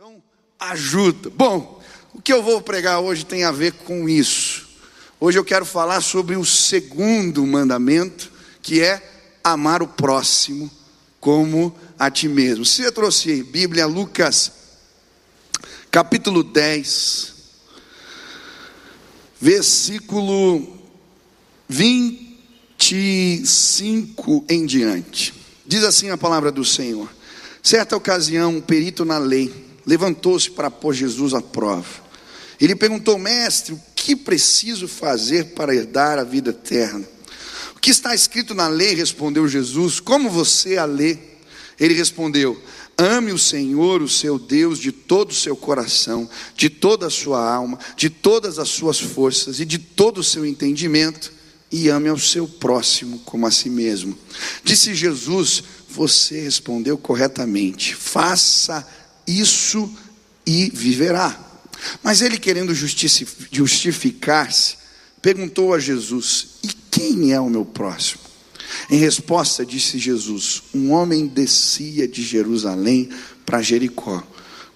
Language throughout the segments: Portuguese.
Então, ajuda. Bom, o que eu vou pregar hoje tem a ver com isso. Hoje eu quero falar sobre o segundo mandamento, que é amar o próximo como a ti mesmo. Você trouxe aí, Bíblia, Lucas, capítulo 10, versículo 25 em diante. Diz assim a palavra do Senhor: Certa ocasião, um perito na lei levantou-se para pôr Jesus à prova. Ele perguntou, mestre, o que preciso fazer para herdar a vida eterna? O que está escrito na lei? Respondeu Jesus. Como você a lê? Ele respondeu: Ame o Senhor, o seu Deus, de todo o seu coração, de toda a sua alma, de todas as suas forças e de todo o seu entendimento, e ame ao seu próximo como a si mesmo. Disse Jesus: Você respondeu corretamente. Faça isso e viverá. Mas ele, querendo justificar-se, perguntou a Jesus: E quem é o meu próximo? Em resposta, disse Jesus: Um homem descia de Jerusalém para Jericó,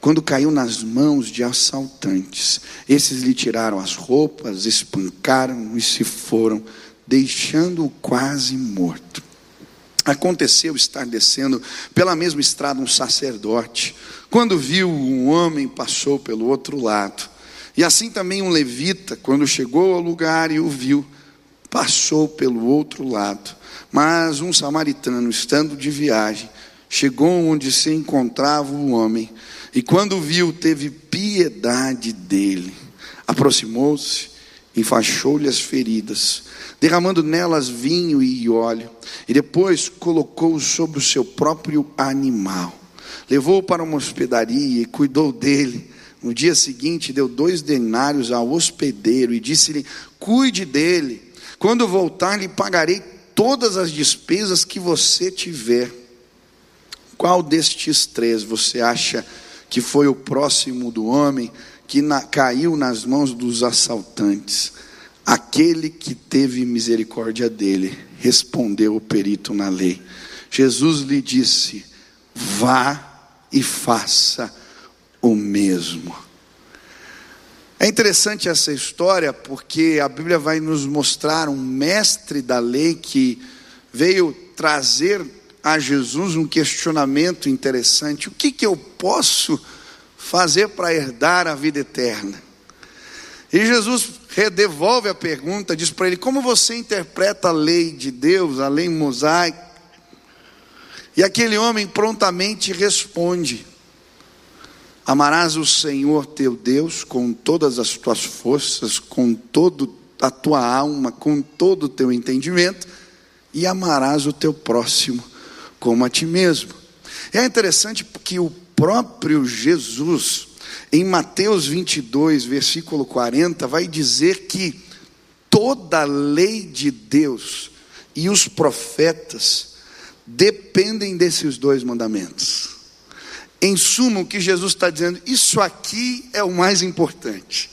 quando caiu nas mãos de assaltantes. Esses lhe tiraram as roupas, espancaram e se foram, deixando-o quase morto. Aconteceu estar descendo pela mesma estrada um sacerdote. Quando viu um homem, passou pelo outro lado. E assim também um levita, quando chegou ao lugar e o viu, passou pelo outro lado. Mas um samaritano, estando de viagem, chegou onde se encontrava o homem, e quando viu, teve piedade dele. Aproximou-se, enfaixou-lhe as feridas derramando nelas vinho e óleo, e depois colocou sobre o seu próprio animal. Levou-o para uma hospedaria e cuidou dele. No dia seguinte, deu dois denários ao hospedeiro e disse-lhe: Cuide dele. Quando voltar, lhe pagarei todas as despesas que você tiver. Qual destes três você acha que foi o próximo do homem que na, caiu nas mãos dos assaltantes? Aquele que teve misericórdia dele, respondeu o perito na lei. Jesus lhe disse: Vá e faça o mesmo. É interessante essa história porque a Bíblia vai nos mostrar um mestre da lei que veio trazer a Jesus um questionamento interessante: o que, que eu posso fazer para herdar a vida eterna? E Jesus redevolve a pergunta, diz para ele: Como você interpreta a lei de Deus, a lei mosaica? E aquele homem prontamente responde: Amarás o Senhor teu Deus com todas as tuas forças, com toda a tua alma, com todo o teu entendimento, e amarás o teu próximo como a ti mesmo. É interessante porque o próprio Jesus, em Mateus 22, versículo 40, vai dizer que toda a lei de Deus e os profetas dependem desses dois mandamentos. Em suma, o que Jesus está dizendo, isso aqui é o mais importante.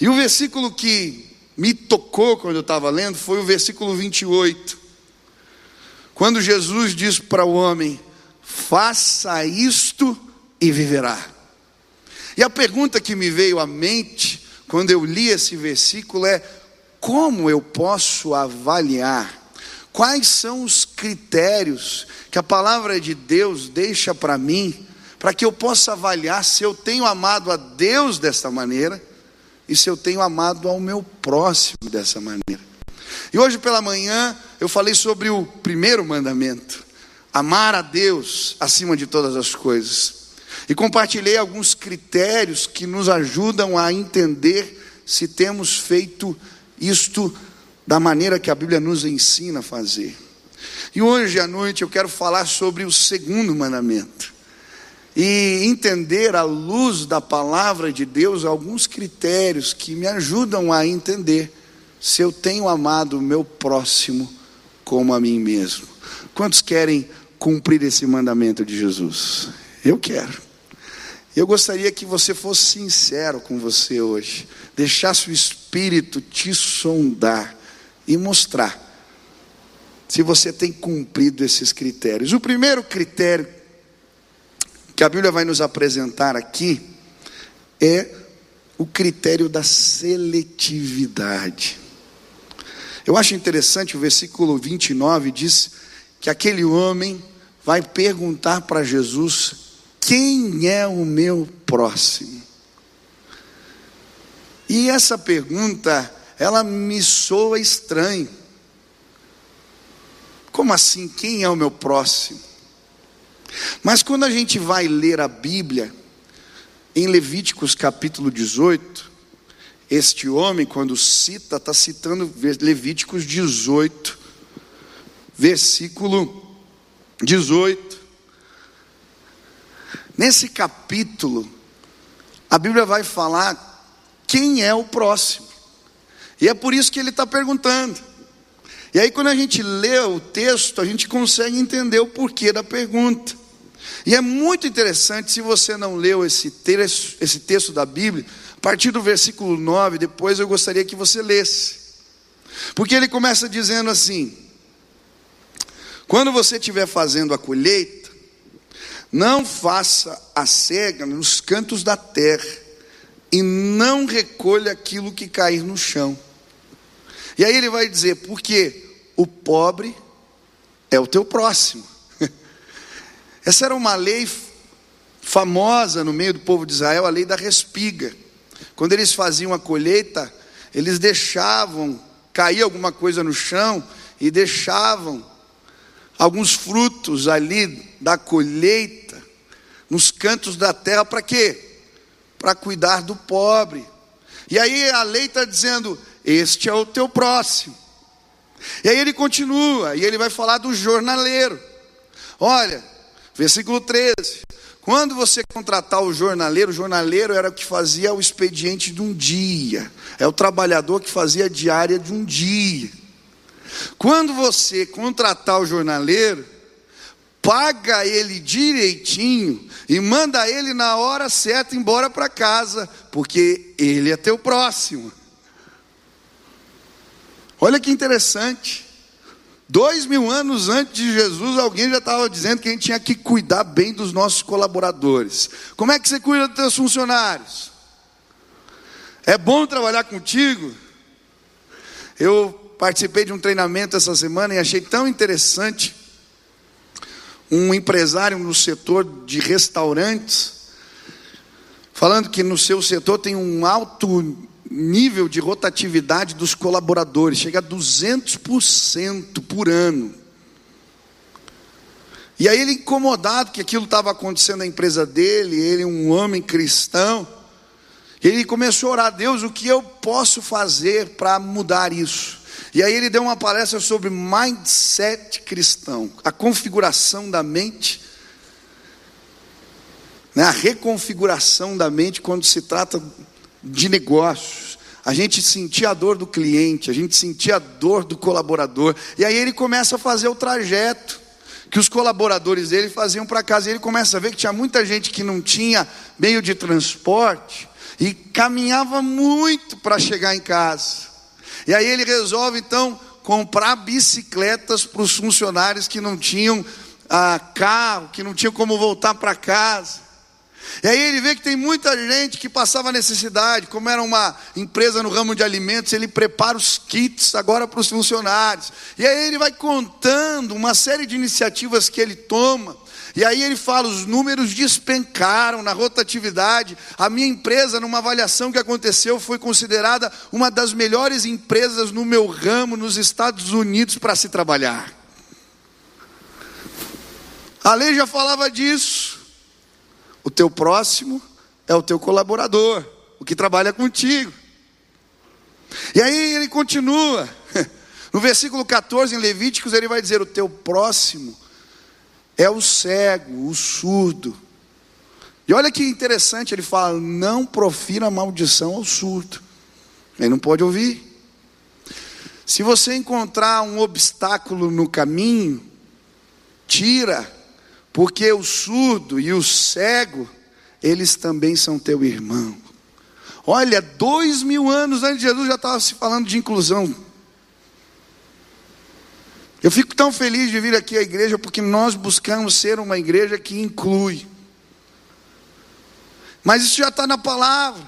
E o versículo que me tocou quando eu estava lendo foi o versículo 28. Quando Jesus diz para o homem: faça isto e viverá. E a pergunta que me veio à mente quando eu li esse versículo é: como eu posso avaliar? Quais são os critérios que a palavra de Deus deixa para mim, para que eu possa avaliar se eu tenho amado a Deus dessa maneira e se eu tenho amado ao meu próximo dessa maneira? E hoje pela manhã eu falei sobre o primeiro mandamento: amar a Deus acima de todas as coisas. E compartilhei alguns critérios que nos ajudam a entender se temos feito isto da maneira que a Bíblia nos ensina a fazer. E hoje à noite eu quero falar sobre o segundo mandamento. E entender à luz da palavra de Deus alguns critérios que me ajudam a entender se eu tenho amado o meu próximo como a mim mesmo. Quantos querem cumprir esse mandamento de Jesus? Eu quero. Eu gostaria que você fosse sincero com você hoje, deixasse o Espírito te sondar e mostrar se você tem cumprido esses critérios. O primeiro critério que a Bíblia vai nos apresentar aqui é o critério da seletividade. Eu acho interessante o versículo 29 diz que aquele homem vai perguntar para Jesus: quem é o meu próximo? E essa pergunta, ela me soa estranha. Como assim? Quem é o meu próximo? Mas quando a gente vai ler a Bíblia, em Levíticos capítulo 18, este homem, quando cita, está citando Levíticos 18, versículo 18. Nesse capítulo, a Bíblia vai falar quem é o próximo, e é por isso que ele está perguntando. E aí, quando a gente lê o texto, a gente consegue entender o porquê da pergunta. E é muito interessante, se você não leu esse texto, esse texto da Bíblia, a partir do versículo 9, depois eu gostaria que você lesse. Porque ele começa dizendo assim: Quando você estiver fazendo a colheita, não faça a cega nos cantos da terra, e não recolha aquilo que cair no chão e aí ele vai dizer: porque o pobre é o teu próximo. Essa era uma lei famosa no meio do povo de Israel, a lei da respiga. Quando eles faziam a colheita, eles deixavam cair alguma coisa no chão e deixavam alguns frutos ali da colheita nos cantos da terra para quê? Para cuidar do pobre. E aí a lei está dizendo: este é o teu próximo. E aí ele continua, e ele vai falar do jornaleiro. Olha, versículo 13. Quando você contratar o jornaleiro, o jornaleiro era o que fazia o expediente de um dia, é o trabalhador que fazia a diária de um dia. Quando você contratar o jornaleiro, paga ele direitinho e manda ele na hora certa embora para casa, porque ele é teu próximo. Olha que interessante. Dois mil anos antes de Jesus, alguém já estava dizendo que a gente tinha que cuidar bem dos nossos colaboradores. Como é que você cuida dos seus funcionários? É bom trabalhar contigo? Eu participei de um treinamento essa semana e achei tão interessante um empresário no setor de restaurantes falando que no seu setor tem um alto nível de rotatividade dos colaboradores, chega a 200% por ano. E aí ele incomodado que aquilo estava acontecendo na empresa dele, ele um homem cristão, ele começou a orar, Deus, o que eu posso fazer para mudar isso? E aí ele deu uma palestra sobre mindset cristão, a configuração da mente, né, a reconfiguração da mente quando se trata de negócios. A gente sentia a dor do cliente, a gente sentia a dor do colaborador. E aí ele começa a fazer o trajeto que os colaboradores dele faziam para casa. E ele começa a ver que tinha muita gente que não tinha meio de transporte e caminhava muito para chegar em casa. E aí ele resolve então comprar bicicletas para os funcionários que não tinham ah, carro, que não tinham como voltar para casa. E aí ele vê que tem muita gente que passava necessidade, como era uma empresa no ramo de alimentos, ele prepara os kits agora para os funcionários. E aí ele vai contando uma série de iniciativas que ele toma. E aí ele fala: os números despencaram na rotatividade. A minha empresa, numa avaliação que aconteceu, foi considerada uma das melhores empresas no meu ramo nos Estados Unidos para se trabalhar. A lei já falava disso. O teu próximo é o teu colaborador, o que trabalha contigo. E aí ele continua. No versículo 14 em Levíticos ele vai dizer: "O teu próximo é o cego, o surdo". E olha que interessante, ele fala: "Não profira maldição ao surdo". Ele não pode ouvir. Se você encontrar um obstáculo no caminho, tira porque o surdo e o cego, eles também são teu irmão. Olha, dois mil anos antes de Jesus já estava se falando de inclusão. Eu fico tão feliz de vir aqui à igreja porque nós buscamos ser uma igreja que inclui. Mas isso já está na palavra.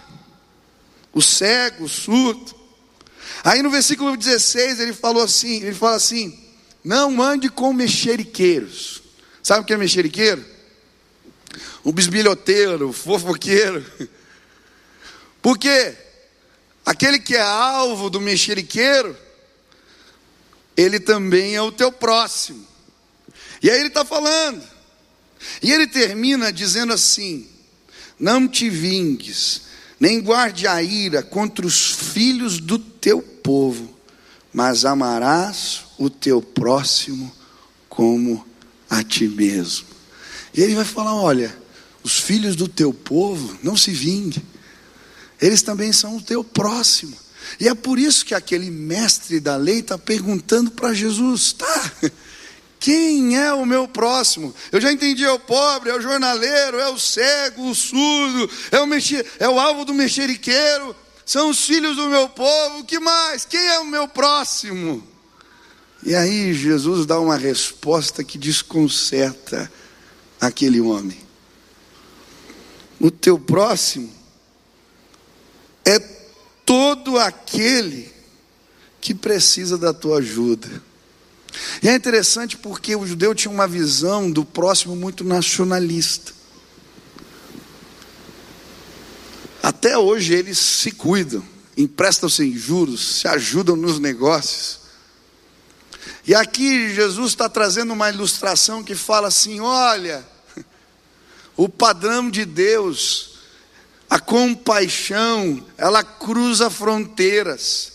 O cego, o surdo. Aí no versículo 16 ele falou assim, ele fala assim: não ande com mexeriqueiros. Sabe o que é mexeriqueiro? O bisbilhoteiro, o fofoqueiro. Porque aquele que é alvo do mexeriqueiro, ele também é o teu próximo. E aí ele está falando. E ele termina dizendo assim: Não te vingues, nem guarde a ira contra os filhos do teu povo, mas amarás o teu próximo como a ti mesmo. E ele vai falar: Olha, os filhos do teu povo, não se vingue, eles também são o teu próximo. E é por isso que aquele mestre da lei está perguntando para Jesus: tá, quem é o meu próximo? Eu já entendi: é o pobre, é o jornaleiro, é o cego, o surdo, é o, mexer, é o alvo do mexeriqueiro, são os filhos do meu povo, que mais? Quem é o meu próximo? E aí Jesus dá uma resposta que desconcerta aquele homem. O teu próximo todo aquele que precisa da tua ajuda. E é interessante porque o judeu tinha uma visão do próximo muito nacionalista. Até hoje eles se cuidam, emprestam-se juros, se ajudam nos negócios. E aqui Jesus está trazendo uma ilustração que fala assim: olha, o padrão de Deus, a compaixão, ela cruza fronteiras,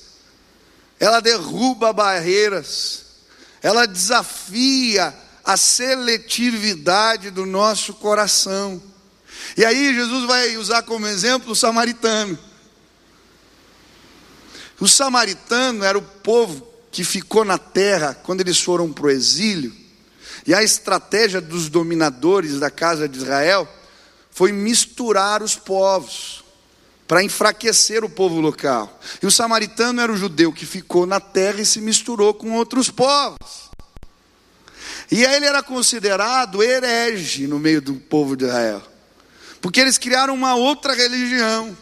ela derruba barreiras, ela desafia a seletividade do nosso coração. E aí Jesus vai usar como exemplo o samaritano. O samaritano era o povo que ficou na terra quando eles foram para o exílio, e a estratégia dos dominadores da casa de Israel foi misturar os povos, para enfraquecer o povo local. E o samaritano era o judeu que ficou na terra e se misturou com outros povos. E aí ele era considerado herege no meio do povo de Israel, porque eles criaram uma outra religião.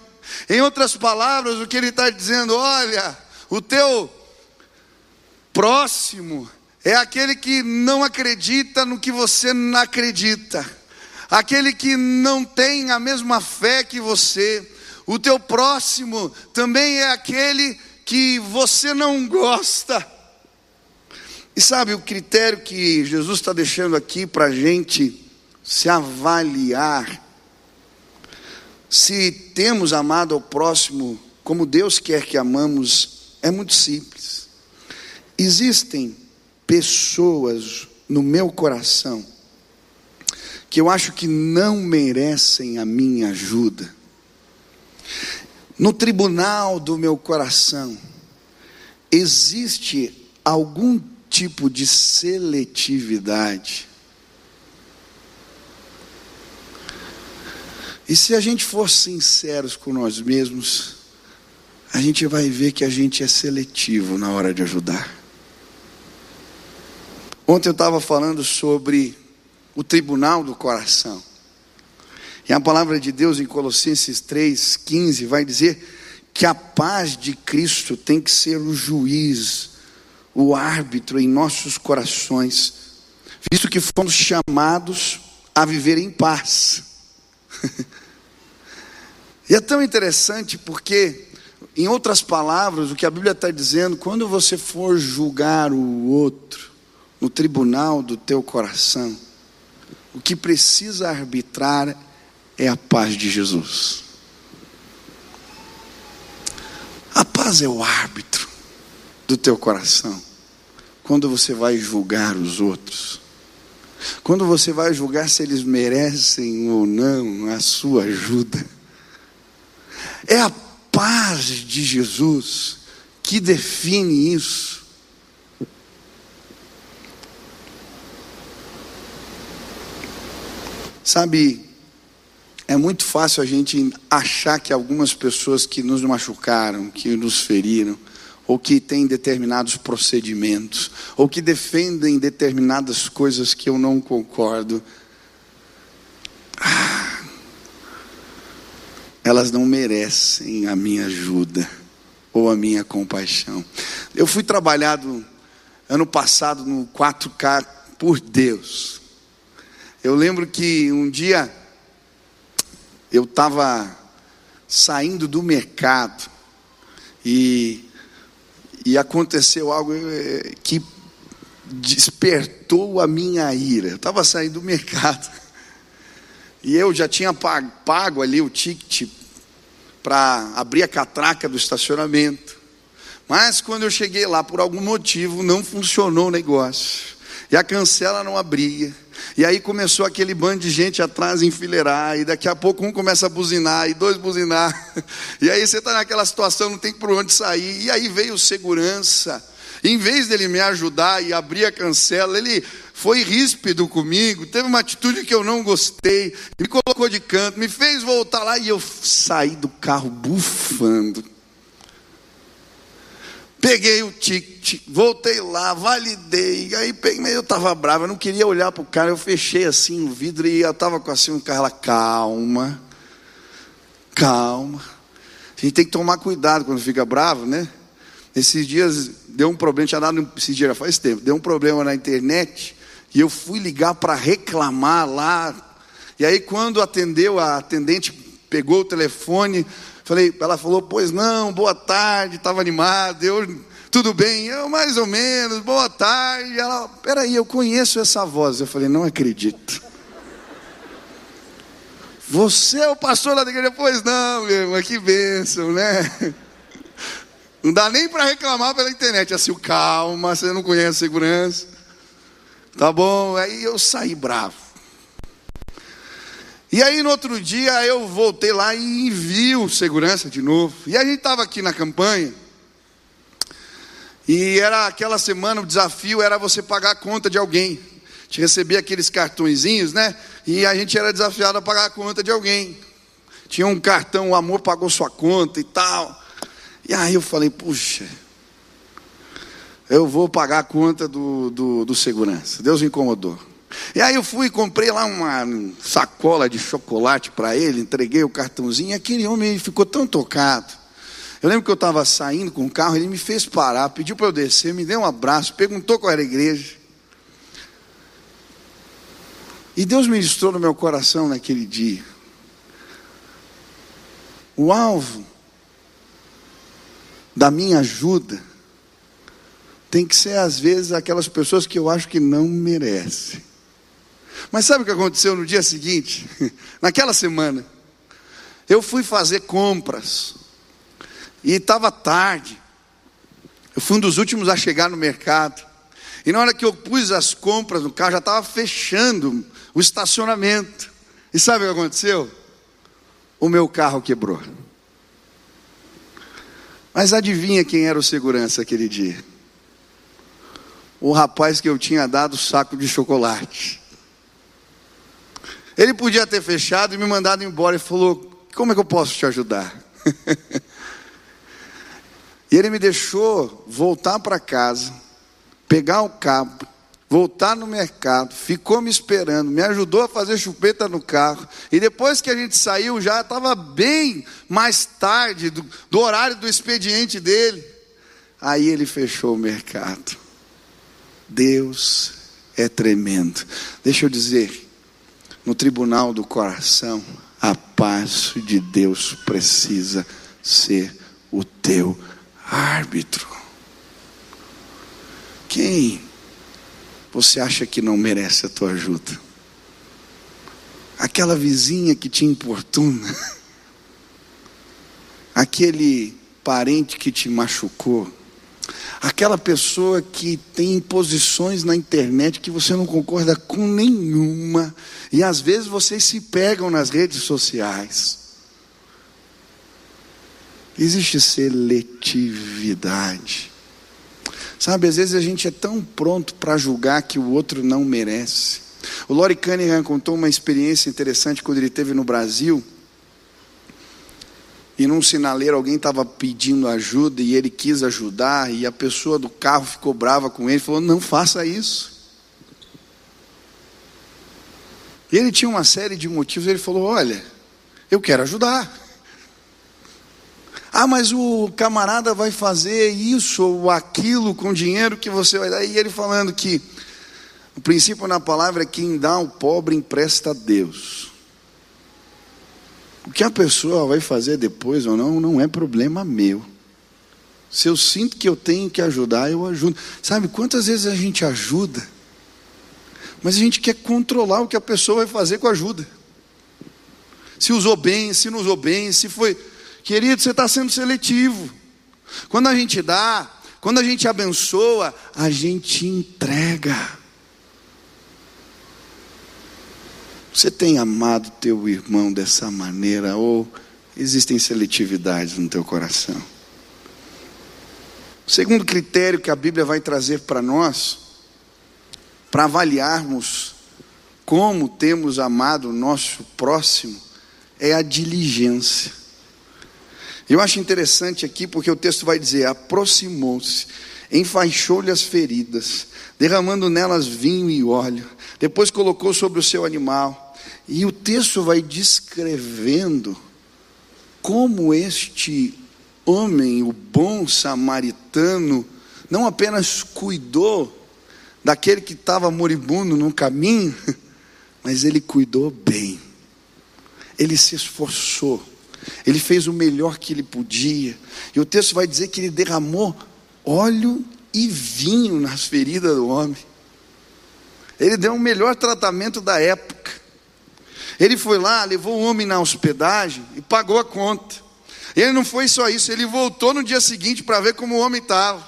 Em outras palavras, o que ele está dizendo, olha, o teu Próximo é aquele que não acredita no que você não acredita, aquele que não tem a mesma fé que você. O teu próximo também é aquele que você não gosta. E sabe o critério que Jesus está deixando aqui para a gente se avaliar? Se temos amado ao próximo como Deus quer que amamos, é muito simples. Existem pessoas no meu coração que eu acho que não merecem a minha ajuda. No tribunal do meu coração, existe algum tipo de seletividade. E se a gente for sinceros com nós mesmos, a gente vai ver que a gente é seletivo na hora de ajudar. Ontem eu estava falando sobre o tribunal do coração. E a palavra de Deus em Colossenses 3,15 vai dizer que a paz de Cristo tem que ser o juiz, o árbitro em nossos corações, visto que fomos chamados a viver em paz. e é tão interessante porque, em outras palavras, o que a Bíblia está dizendo, quando você for julgar o outro, no tribunal do teu coração, o que precisa arbitrar é a paz de Jesus. A paz é o árbitro do teu coração. Quando você vai julgar os outros, quando você vai julgar se eles merecem ou não a sua ajuda, é a paz de Jesus que define isso. Sabe, é muito fácil a gente achar que algumas pessoas que nos machucaram, que nos feriram, ou que têm determinados procedimentos, ou que defendem determinadas coisas que eu não concordo. Ah, elas não merecem a minha ajuda ou a minha compaixão. Eu fui trabalhado ano passado no 4K por Deus. Eu lembro que um dia eu estava saindo do mercado e, e aconteceu algo eh, que despertou a minha ira. Eu estava saindo do mercado e eu já tinha pago, pago ali o ticket para abrir a catraca do estacionamento. Mas quando eu cheguei lá, por algum motivo, não funcionou o negócio. E a cancela não abria. E aí começou aquele bando de gente atrás enfileirar, e daqui a pouco um começa a buzinar, e dois buzinar. E aí você está naquela situação, não tem por onde sair. E aí veio segurança. Em vez dele me ajudar e abrir a cancela, ele foi ríspido comigo, teve uma atitude que eu não gostei, me colocou de canto, me fez voltar lá e eu saí do carro bufando. Peguei o ticket, voltei lá, validei. Aí peguei, eu estava bravo, eu não queria olhar para o cara. Eu fechei assim o vidro e eu estava com assim um carro lá, calma, calma. A gente tem que tomar cuidado quando fica bravo, né? Esses dias deu um problema, tinha dado, esses dias faz tempo, deu um problema na internet e eu fui ligar para reclamar lá. E aí quando atendeu, a atendente pegou o telefone, falei, ela falou, pois não, boa tarde, estava animado, eu, tudo bem, eu mais ou menos, boa tarde. Ela, peraí, eu conheço essa voz. Eu falei, não acredito. Você é o pastor lá da igreja? Pois não, meu irmão, que bênção, né? Não dá nem para reclamar pela internet, assim, calma, você não conhece segurança. Tá bom, aí eu saí bravo. E aí no outro dia eu voltei lá e vi o segurança de novo. E a gente estava aqui na campanha. E era aquela semana, o desafio era você pagar a conta de alguém. A gente recebia aqueles cartõezinhos, né? E a gente era desafiado a pagar a conta de alguém. Tinha um cartão, o amor pagou sua conta e tal. E aí eu falei, puxa, eu vou pagar a conta do, do, do segurança. Deus me incomodou. E aí eu fui comprei lá uma sacola de chocolate para ele, entreguei o cartãozinho, e aquele homem ficou tão tocado. Eu lembro que eu estava saindo com o carro, ele me fez parar, pediu para eu descer, me deu um abraço, perguntou qual era a igreja. E Deus ministrou no meu coração naquele dia. O alvo da minha ajuda tem que ser, às vezes, aquelas pessoas que eu acho que não merecem. Mas sabe o que aconteceu no dia seguinte? Naquela semana, eu fui fazer compras, e estava tarde. Eu fui um dos últimos a chegar no mercado. E na hora que eu pus as compras no carro, já estava fechando o estacionamento. E sabe o que aconteceu? O meu carro quebrou. Mas adivinha quem era o segurança aquele dia? o rapaz que eu tinha dado o saco de chocolate. Ele podia ter fechado e me mandado embora e falou: Como é que eu posso te ajudar? e ele me deixou voltar para casa, pegar o cabo, voltar no mercado, ficou me esperando, me ajudou a fazer chupeta no carro. E depois que a gente saiu, já estava bem mais tarde do, do horário do expediente dele. Aí ele fechou o mercado. Deus é tremendo. Deixa eu dizer, no tribunal do coração, a paz de Deus precisa ser o teu árbitro. Quem você acha que não merece a tua ajuda? Aquela vizinha que te importuna, aquele parente que te machucou, Aquela pessoa que tem posições na internet que você não concorda com nenhuma, e às vezes vocês se pegam nas redes sociais. Existe seletividade. Sabe, às vezes a gente é tão pronto para julgar que o outro não merece. O Lori Cunningham contou uma experiência interessante quando ele esteve no Brasil e num sinaleiro alguém estava pedindo ajuda e ele quis ajudar e a pessoa do carro ficou brava com ele, falou: "Não faça isso". E ele tinha uma série de motivos, ele falou: "Olha, eu quero ajudar". Ah, mas o camarada vai fazer isso ou aquilo com dinheiro que você vai dar. E ele falando que o princípio na palavra é quem dá ao pobre empresta a Deus. O que a pessoa vai fazer depois ou não, não é problema meu. Se eu sinto que eu tenho que ajudar, eu ajudo. Sabe quantas vezes a gente ajuda, mas a gente quer controlar o que a pessoa vai fazer com a ajuda. Se usou bem, se não usou bem, se foi. Querido, você está sendo seletivo. Quando a gente dá, quando a gente abençoa, a gente entrega. Você tem amado teu irmão dessa maneira ou existem seletividades no teu coração? O segundo critério que a Bíblia vai trazer para nós, para avaliarmos como temos amado o nosso próximo, é a diligência. Eu acho interessante aqui porque o texto vai dizer: aproximou-se, enfaixou-lhe as feridas, derramando nelas vinho e óleo, depois colocou sobre o seu animal, e o texto vai descrevendo como este homem, o bom samaritano, não apenas cuidou daquele que estava moribundo no caminho, mas ele cuidou bem, ele se esforçou ele fez o melhor que ele podia. E o texto vai dizer que ele derramou óleo e vinho nas feridas do homem. Ele deu o melhor tratamento da época. Ele foi lá, levou o homem na hospedagem e pagou a conta. E ele não foi só isso, ele voltou no dia seguinte para ver como o homem estava.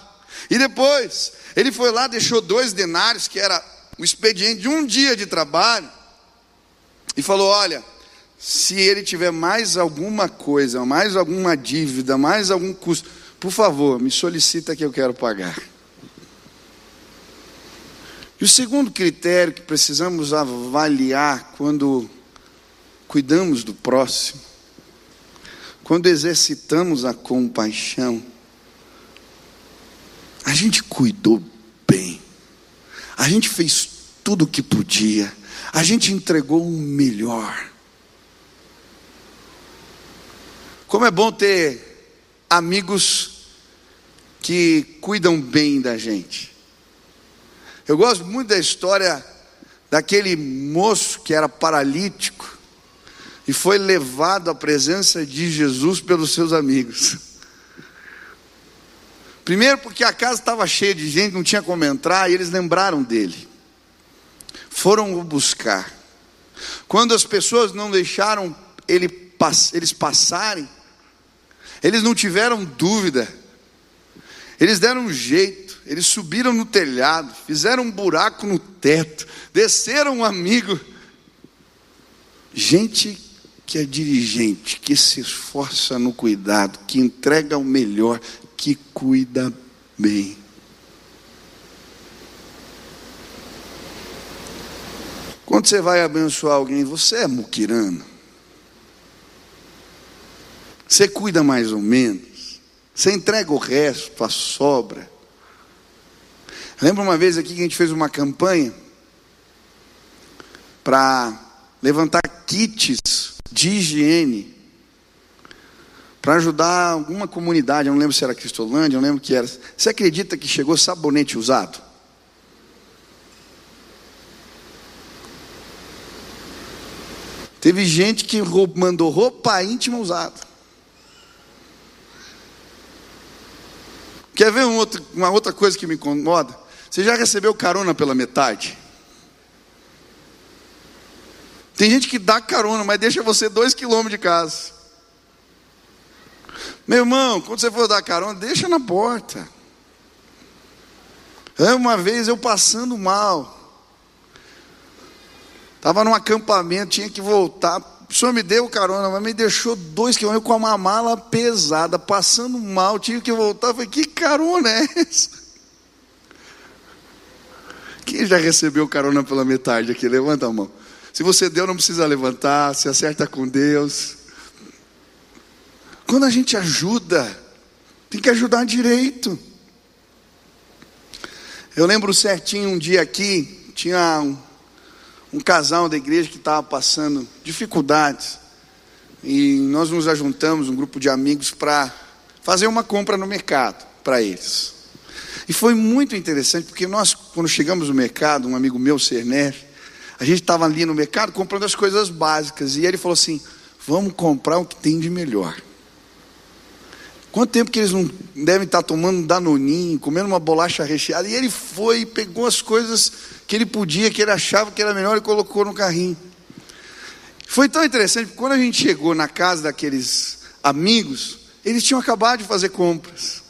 E depois, ele foi lá, deixou dois denários, que era o expediente de um dia de trabalho, e falou: Olha, se ele tiver mais alguma coisa, mais alguma dívida, mais algum custo, por favor, me solicita que eu quero pagar. E o segundo critério que precisamos avaliar quando cuidamos do próximo, quando exercitamos a compaixão, a gente cuidou bem, a gente fez tudo o que podia, a gente entregou o melhor. Como é bom ter amigos que cuidam bem da gente. Eu gosto muito da história daquele moço que era paralítico e foi levado à presença de Jesus pelos seus amigos. Primeiro, porque a casa estava cheia de gente, não tinha como entrar, e eles lembraram dele. Foram o buscar. Quando as pessoas não deixaram ele, eles passarem, eles não tiveram dúvida, eles deram um jeito, eles subiram no telhado, fizeram um buraco no teto, desceram um amigo. Gente que é dirigente, que se esforça no cuidado, que entrega o melhor, que cuida bem. Quando você vai abençoar alguém, você é muquirano. Você cuida mais ou menos. Você entrega o resto, a sobra. Lembra uma vez aqui que a gente fez uma campanha para levantar kits de higiene para ajudar alguma comunidade, eu não lembro se era Cristolândia, eu não lembro que era. Você acredita que chegou sabonete usado? Teve gente que mandou roupa íntima usada. Quer ver um outro, uma outra coisa que me incomoda? Você já recebeu carona pela metade? Tem gente que dá carona, mas deixa você dois quilômetros de casa. Meu irmão, quando você for dar carona, deixa na porta. É uma vez eu passando mal. Estava num acampamento, tinha que voltar o senhor me deu carona, mas me deixou dois quilômetros com uma mala pesada, passando mal, tive que voltar. falei, que carona é essa? Quem já recebeu carona pela metade aqui? Levanta a mão. Se você deu, não precisa levantar, se acerta com Deus. Quando a gente ajuda, tem que ajudar direito. Eu lembro certinho um dia aqui, tinha um, um casal da igreja que estava passando dificuldades. E nós nos ajuntamos, um grupo de amigos, para fazer uma compra no mercado para eles. E foi muito interessante, porque nós, quando chegamos no mercado, um amigo meu, Cerner, a gente estava ali no mercado comprando as coisas básicas, e ele falou assim: vamos comprar o que tem de melhor. Quanto tempo que eles não devem estar tomando danoninho, comendo uma bolacha recheada? E ele foi e pegou as coisas que ele podia, que ele achava que era melhor e colocou no carrinho. Foi tão interessante, porque quando a gente chegou na casa daqueles amigos, eles tinham acabado de fazer compras.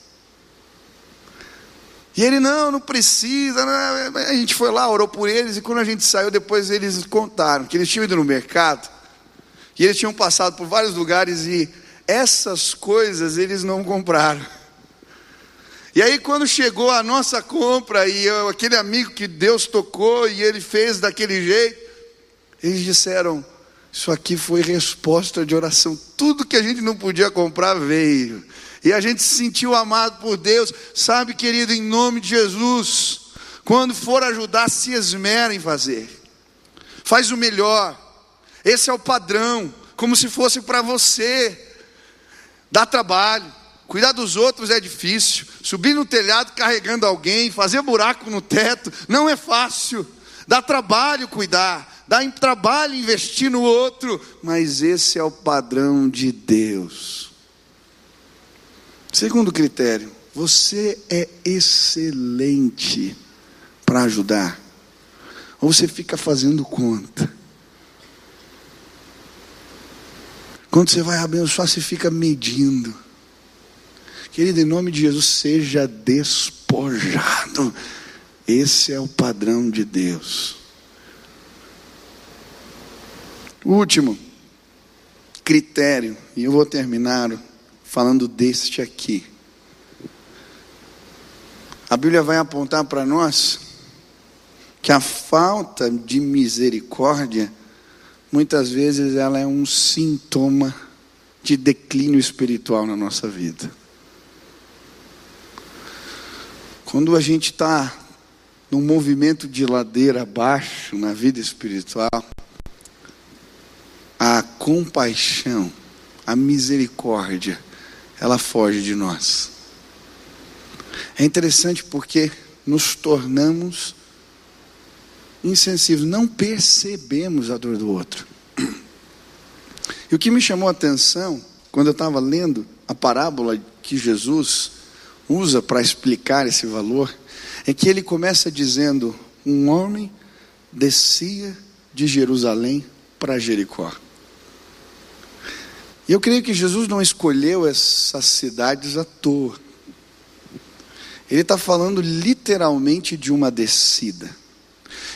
E ele, não, não precisa. Não. A gente foi lá, orou por eles, e quando a gente saiu, depois eles contaram que eles tinham ido no mercado, e eles tinham passado por vários lugares e essas coisas eles não compraram. E aí, quando chegou a nossa compra, e eu, aquele amigo que Deus tocou e ele fez daquele jeito, eles disseram: Isso aqui foi resposta de oração. Tudo que a gente não podia comprar veio. E a gente se sentiu amado por Deus. Sabe, querido, em nome de Jesus, quando for ajudar, se esmera em fazer. Faz o melhor. Esse é o padrão, como se fosse para você dá trabalho. Cuidar dos outros é difícil. Subir no telhado carregando alguém, fazer buraco no teto, não é fácil. Dá trabalho cuidar, dá trabalho investir no outro, mas esse é o padrão de Deus. Segundo critério, você é excelente para ajudar, ou você fica fazendo conta? Quando você vai abençoar, você fica medindo. Querido, em nome de Jesus, seja despojado. Esse é o padrão de Deus. Último critério, e eu vou terminar falando deste aqui. A Bíblia vai apontar para nós que a falta de misericórdia muitas vezes ela é um sintoma de declínio espiritual na nossa vida. Quando a gente está num movimento de ladeira abaixo na vida espiritual, a compaixão, a misericórdia, ela foge de nós. É interessante porque nos tornamos insensíveis, não percebemos a dor do outro. E o que me chamou a atenção, quando eu estava lendo a parábola que Jesus usa para explicar esse valor, é que ele começa dizendo: um homem descia de Jerusalém para Jericó. E eu creio que Jesus não escolheu essas cidades à toa. Ele está falando literalmente de uma descida.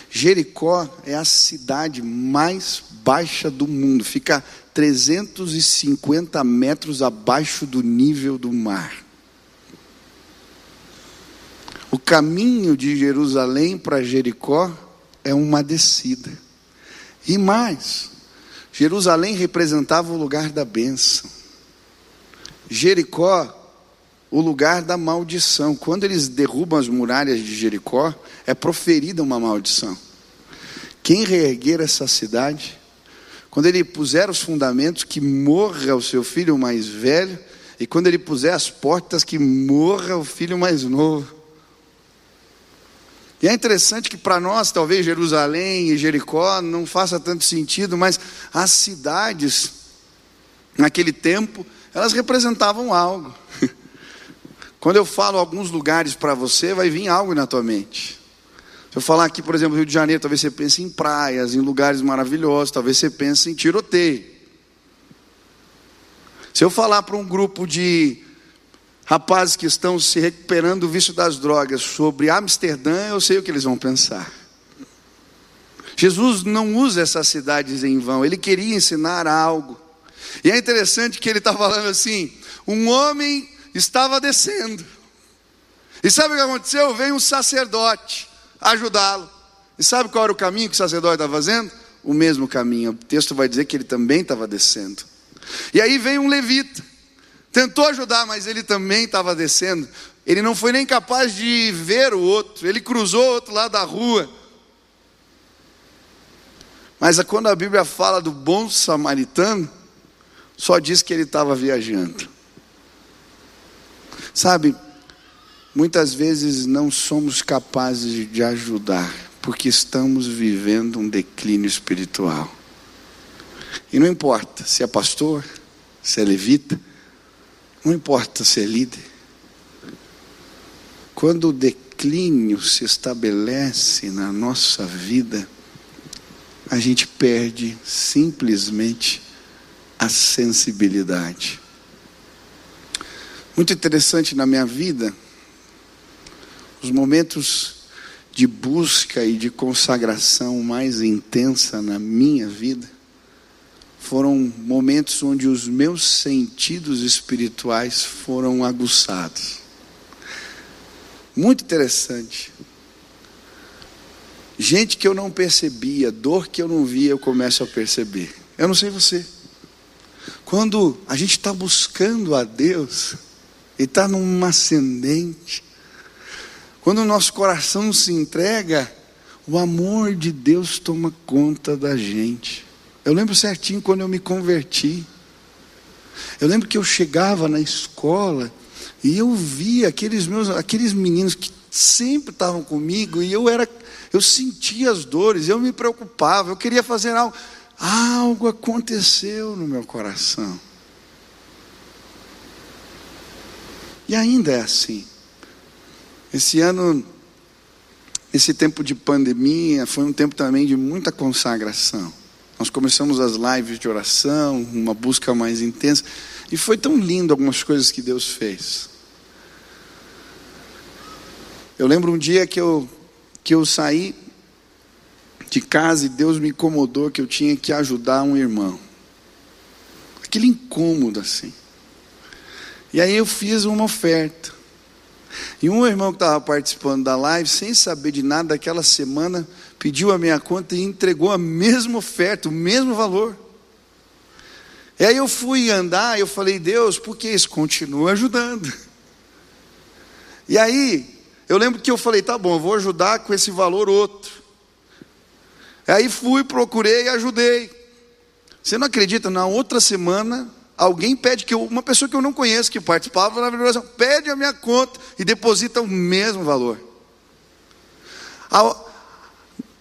Jericó é a cidade mais baixa do mundo, fica 350 metros abaixo do nível do mar. O caminho de Jerusalém para Jericó é uma descida. E mais, Jerusalém representava o lugar da bênção. Jericó, o lugar da maldição. Quando eles derrubam as muralhas de Jericó, é proferida uma maldição. Quem reerguer essa cidade, quando ele puser os fundamentos, que morra o seu filho mais velho, e quando ele puser as portas, que morra o filho mais novo. E é interessante que para nós, talvez Jerusalém e Jericó não faça tanto sentido, mas as cidades, naquele tempo, elas representavam algo. Quando eu falo alguns lugares para você, vai vir algo na tua mente. Se eu falar aqui, por exemplo, Rio de Janeiro, talvez você pense em praias, em lugares maravilhosos, talvez você pense em tiroteio. Se eu falar para um grupo de rapazes que estão se recuperando do vício das drogas sobre Amsterdã, eu sei o que eles vão pensar. Jesus não usa essas cidades em vão, ele queria ensinar algo. E é interessante que ele está falando assim: um homem estava descendo. E sabe o que aconteceu? Veio um sacerdote ajudá-lo. E sabe qual era o caminho que o sacerdote estava fazendo? O mesmo caminho. O texto vai dizer que ele também estava descendo. E aí vem um levita. Tentou ajudar, mas ele também estava descendo. Ele não foi nem capaz de ver o outro. Ele cruzou o outro lado da rua. Mas quando a Bíblia fala do bom samaritano, só diz que ele estava viajando. Sabe, muitas vezes não somos capazes de ajudar, porque estamos vivendo um declínio espiritual. E não importa se é pastor, se é levita, não importa se é líder. Quando o declínio se estabelece na nossa vida, a gente perde simplesmente a sensibilidade. Muito interessante na minha vida, os momentos de busca e de consagração mais intensa na minha vida, foram momentos onde os meus sentidos espirituais foram aguçados. Muito interessante. Gente que eu não percebia, dor que eu não via, eu começo a perceber. Eu não sei você. Quando a gente está buscando a Deus, e está num ascendente, quando o nosso coração se entrega, o amor de Deus toma conta da gente. Eu lembro certinho quando eu me converti. Eu lembro que eu chegava na escola e eu via aqueles meus, aqueles meninos que sempre estavam comigo e eu era, eu sentia as dores, eu me preocupava, eu queria fazer algo. Algo aconteceu no meu coração. E ainda é assim. Esse ano, esse tempo de pandemia, foi um tempo também de muita consagração. Nós começamos as lives de oração, uma busca mais intensa, e foi tão lindo algumas coisas que Deus fez. Eu lembro um dia que eu, que eu saí de casa e Deus me incomodou que eu tinha que ajudar um irmão. Aquele incômodo assim. E aí eu fiz uma oferta. E um irmão que estava participando da live, sem saber de nada daquela semana, pediu a minha conta e entregou a mesma oferta, o mesmo valor. E aí eu fui andar, eu falei, Deus, por que isso? Continua ajudando. E aí, eu lembro que eu falei, tá bom, eu vou ajudar com esse valor outro. Aí fui, procurei e ajudei. Você não acredita, na outra semana, alguém pede que eu, uma pessoa que eu não conheço, que participava da oração, pede a minha conta e deposita o mesmo valor.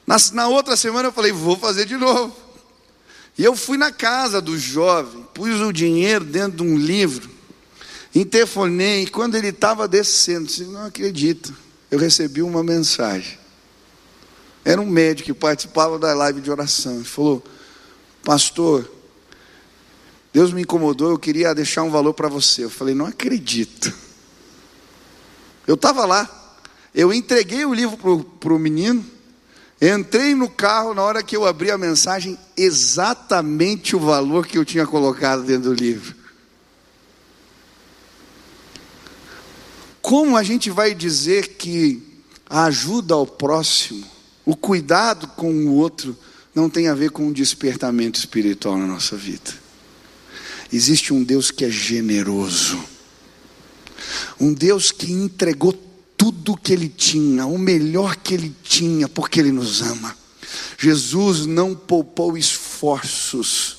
Na, na outra semana eu falei, vou fazer de novo. E eu fui na casa do jovem, pus o dinheiro dentro de um livro, interfonei, e quando ele estava descendo, disse, não acredito, eu recebi uma mensagem. Era um médico que participava da live de oração. Ele falou, pastor, Deus me incomodou, eu queria deixar um valor para você. Eu falei, não acredito. Eu estava lá, eu entreguei o livro para o menino, Entrei no carro, na hora que eu abri a mensagem, exatamente o valor que eu tinha colocado dentro do livro. Como a gente vai dizer que a ajuda ao próximo, o cuidado com o outro, não tem a ver com um despertamento espiritual na nossa vida? Existe um Deus que é generoso, um Deus que entregou tudo que ele tinha, o melhor que ele tinha, porque ele nos ama. Jesus não poupou esforços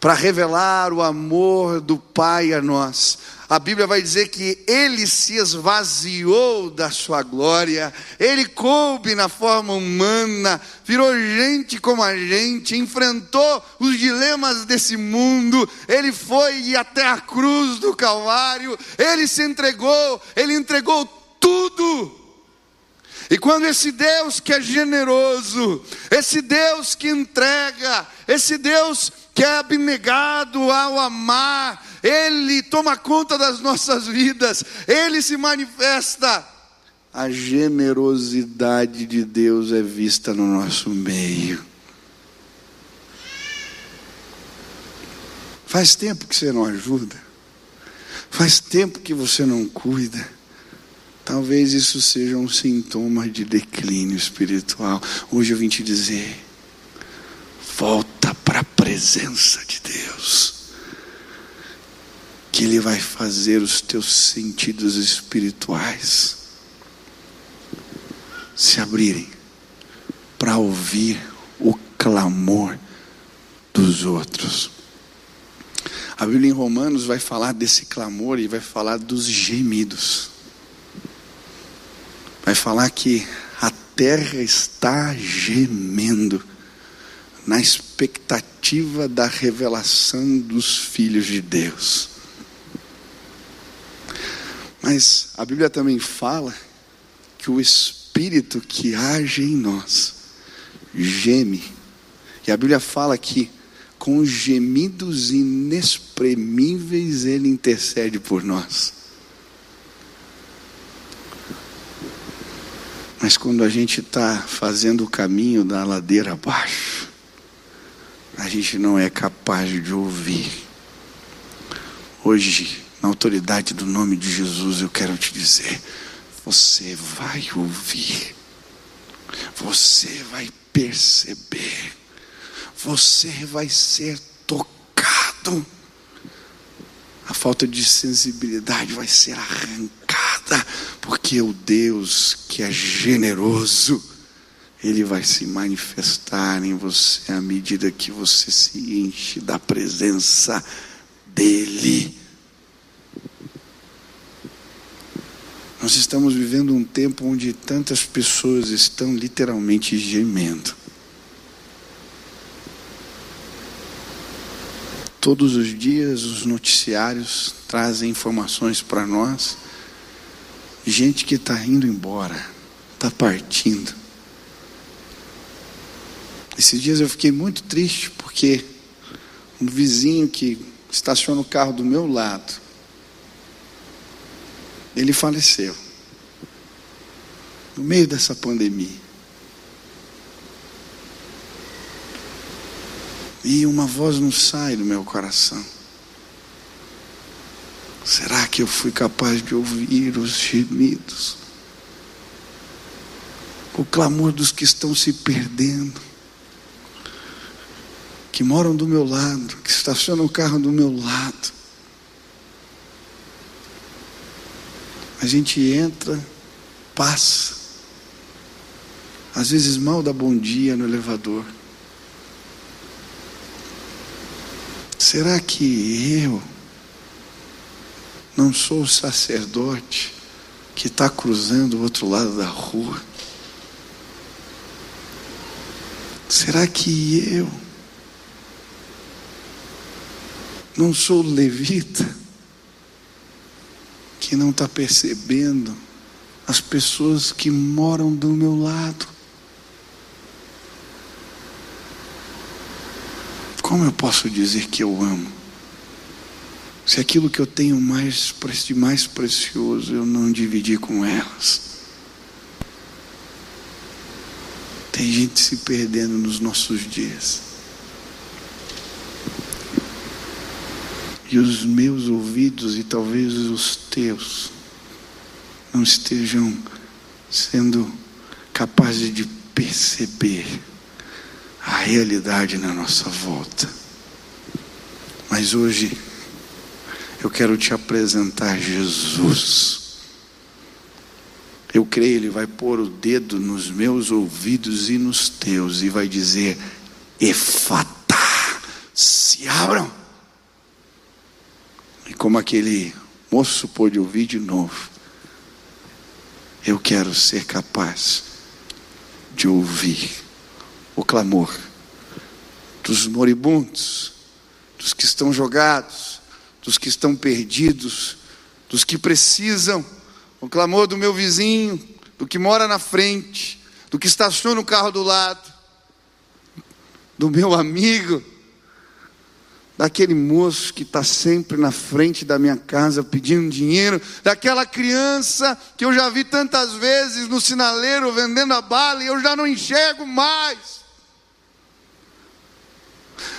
para revelar o amor do Pai a nós. A Bíblia vai dizer que ele se esvaziou da sua glória, ele coube na forma humana, virou gente como a gente, enfrentou os dilemas desse mundo, ele foi até a cruz do Calvário, ele se entregou, ele entregou tudo. E quando esse Deus que é generoso, esse Deus que entrega, esse Deus que é abnegado ao amar, Ele toma conta das nossas vidas, Ele se manifesta. A generosidade de Deus é vista no nosso meio. Faz tempo que você não ajuda, faz tempo que você não cuida. Talvez isso seja um sintoma de declínio espiritual. Hoje eu vim te dizer: volta para a presença de Deus, que Ele vai fazer os teus sentidos espirituais se abrirem para ouvir o clamor dos outros. A Bíblia em Romanos vai falar desse clamor e vai falar dos gemidos. Vai falar que a terra está gemendo na expectativa da revelação dos filhos de Deus. Mas a Bíblia também fala que o Espírito que age em nós geme. E a Bíblia fala que com gemidos inexprimíveis Ele intercede por nós. Mas quando a gente está fazendo o caminho da ladeira abaixo, a gente não é capaz de ouvir. Hoje, na autoridade do nome de Jesus, eu quero te dizer: você vai ouvir, você vai perceber você vai ser tocado. A falta de sensibilidade vai ser arrancada, porque o Deus que é generoso, ele vai se manifestar em você à medida que você se enche da presença dele. Nós estamos vivendo um tempo onde tantas pessoas estão literalmente gemendo. Todos os dias os noticiários trazem informações para nós. Gente que está indo embora, está partindo. Esses dias eu fiquei muito triste porque um vizinho que estaciona o carro do meu lado, ele faleceu. No meio dessa pandemia. E uma voz não sai do meu coração. Será que eu fui capaz de ouvir os gemidos? O clamor dos que estão se perdendo, que moram do meu lado, que estacionam o carro do meu lado. A gente entra, passa, às vezes mal dá bom dia no elevador. Será que eu não sou o sacerdote que está cruzando o outro lado da rua? Será que eu não sou levita que não está percebendo as pessoas que moram do meu lado? Como eu posso dizer que eu amo? Se aquilo que eu tenho mais de mais precioso eu não dividi com elas. Tem gente se perdendo nos nossos dias. E os meus ouvidos e talvez os teus não estejam sendo capazes de perceber a realidade na nossa volta. Mas hoje eu quero te apresentar Jesus. Eu creio, Ele vai pôr o dedo nos meus ouvidos e nos teus e vai dizer: Efatá, se abram. Como aquele moço pôde ouvir de novo, eu quero ser capaz de ouvir o clamor dos moribundos, dos que estão jogados, dos que estão perdidos, dos que precisam, o clamor do meu vizinho, do que mora na frente, do que estaciona o carro do lado, do meu amigo, daquele moço que está sempre na frente da minha casa pedindo dinheiro, daquela criança que eu já vi tantas vezes no sinaleiro vendendo a bala e eu já não enxergo mais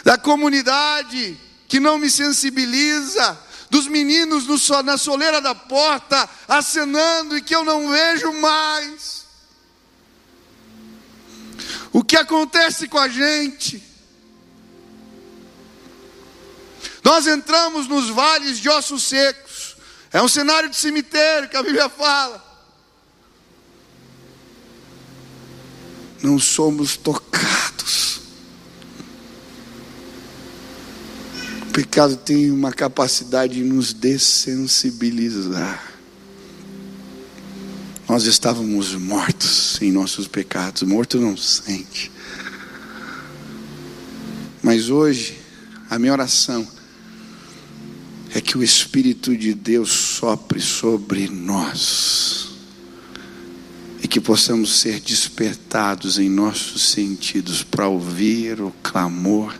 da comunidade que não me sensibiliza, dos meninos no, na soleira da porta acenando e que eu não vejo mais. O que acontece com a gente? Nós entramos nos vales de ossos secos. É um cenário de cemitério que a Bíblia fala. Não somos tocados O pecado tem uma capacidade de nos dessensibilizar. Nós estávamos mortos em nossos pecados, morto não sente. Mas hoje, a minha oração é que o Espírito de Deus sopre sobre nós e que possamos ser despertados em nossos sentidos para ouvir o clamor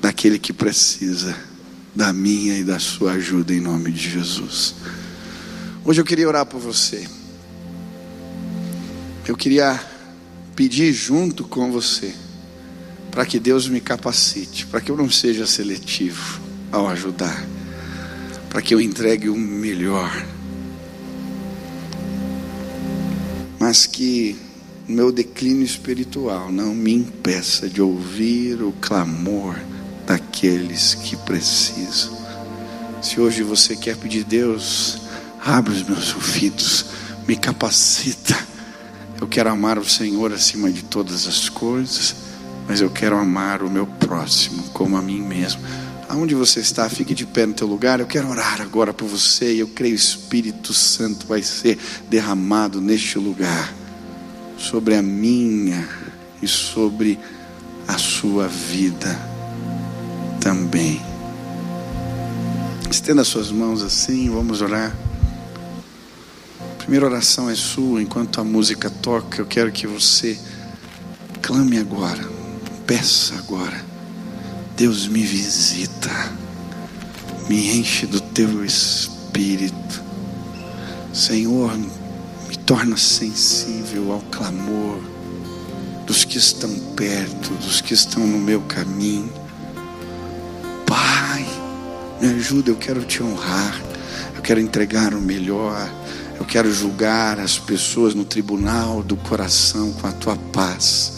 daquele que precisa da minha e da sua ajuda em nome de Jesus. Hoje eu queria orar por você. Eu queria pedir junto com você para que Deus me capacite, para que eu não seja seletivo ao ajudar, para que eu entregue o melhor, mas que meu declínio espiritual não me impeça de ouvir o clamor daqueles que precisam. Se hoje você quer pedir Deus, abre os meus ouvidos, me capacita. Eu quero amar o Senhor acima de todas as coisas, mas eu quero amar o meu próximo como a mim mesmo. Aonde você está, fique de pé no teu lugar. Eu quero orar agora por você e eu creio o Espírito Santo vai ser derramado neste lugar sobre a minha e sobre a sua vida também. Estenda suas mãos assim, vamos orar. A primeira oração é sua, enquanto a música toca, eu quero que você clame agora, peça agora. Deus me visita, me enche do teu espírito. Senhor, me torna sensível ao clamor dos que estão perto, dos que estão no meu caminho. Me ajuda, eu quero te honrar. Eu quero entregar o melhor. Eu quero julgar as pessoas no tribunal do coração com a tua paz.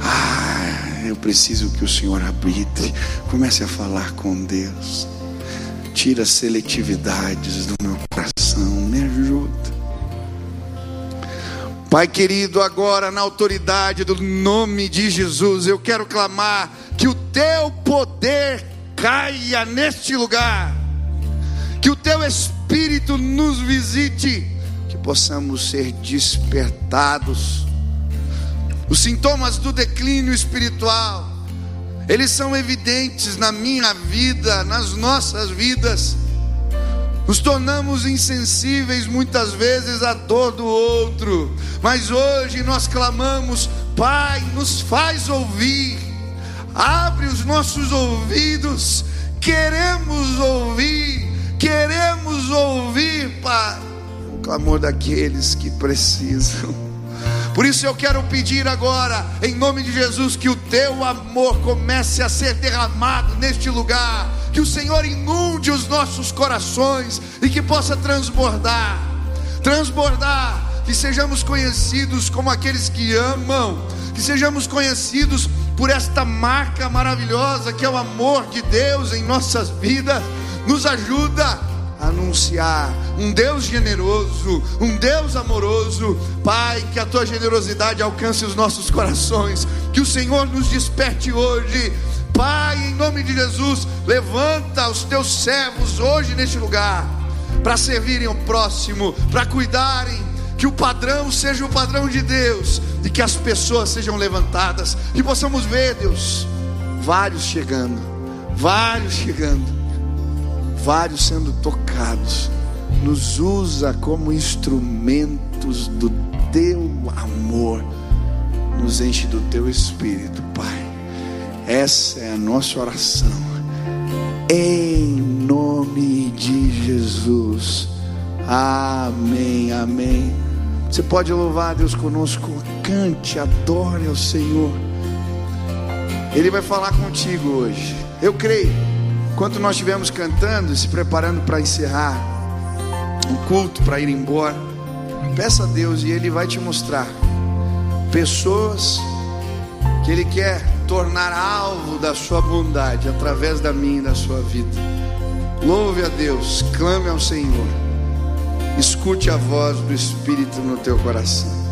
Ah, eu preciso que o Senhor arbitre. Comece a falar com Deus. Tira as seletividades do meu coração. Me ajuda. Pai querido, agora na autoridade do nome de Jesus, eu quero clamar que o teu poder caia neste lugar, que o teu Espírito nos visite, que possamos ser despertados. Os sintomas do declínio espiritual, eles são evidentes na minha vida, nas nossas vidas. Nos tornamos insensíveis muitas vezes à dor do outro, mas hoje nós clamamos: Pai, nos faz ouvir Abre os nossos ouvidos, queremos ouvir, queremos ouvir, Pai, o clamor daqueles que precisam. Por isso eu quero pedir agora, em nome de Jesus, que o teu amor comece a ser derramado neste lugar, que o Senhor inunde os nossos corações e que possa transbordar transbordar, que sejamos conhecidos como aqueles que amam, que sejamos conhecidos por esta marca maravilhosa que é o amor de Deus em nossas vidas. Nos ajuda anunciar. Um Deus generoso, um Deus amoroso. Pai, que a tua generosidade alcance os nossos corações, que o Senhor nos desperte hoje. Pai, em nome de Jesus, levanta os teus servos hoje neste lugar para servirem ao próximo, para cuidarem. Que o padrão seja o padrão de Deus e que as pessoas sejam levantadas. E possamos ver, Deus, vários chegando, vários chegando, vários sendo tocados. Nos usa como instrumentos do teu amor, nos enche do teu espírito, Pai. Essa é a nossa oração, em nome de Jesus. Amém, amém. Você pode louvar Deus conosco, cante, adore ao Senhor. Ele vai falar contigo hoje. Eu creio. Enquanto nós estivermos cantando e se preparando para encerrar um culto, para ir embora, peça a Deus e Ele vai te mostrar pessoas que Ele quer tornar alvo da sua bondade através da minha e da sua vida. Louve a Deus, clame ao Senhor. Escute a voz do Espírito no teu coração.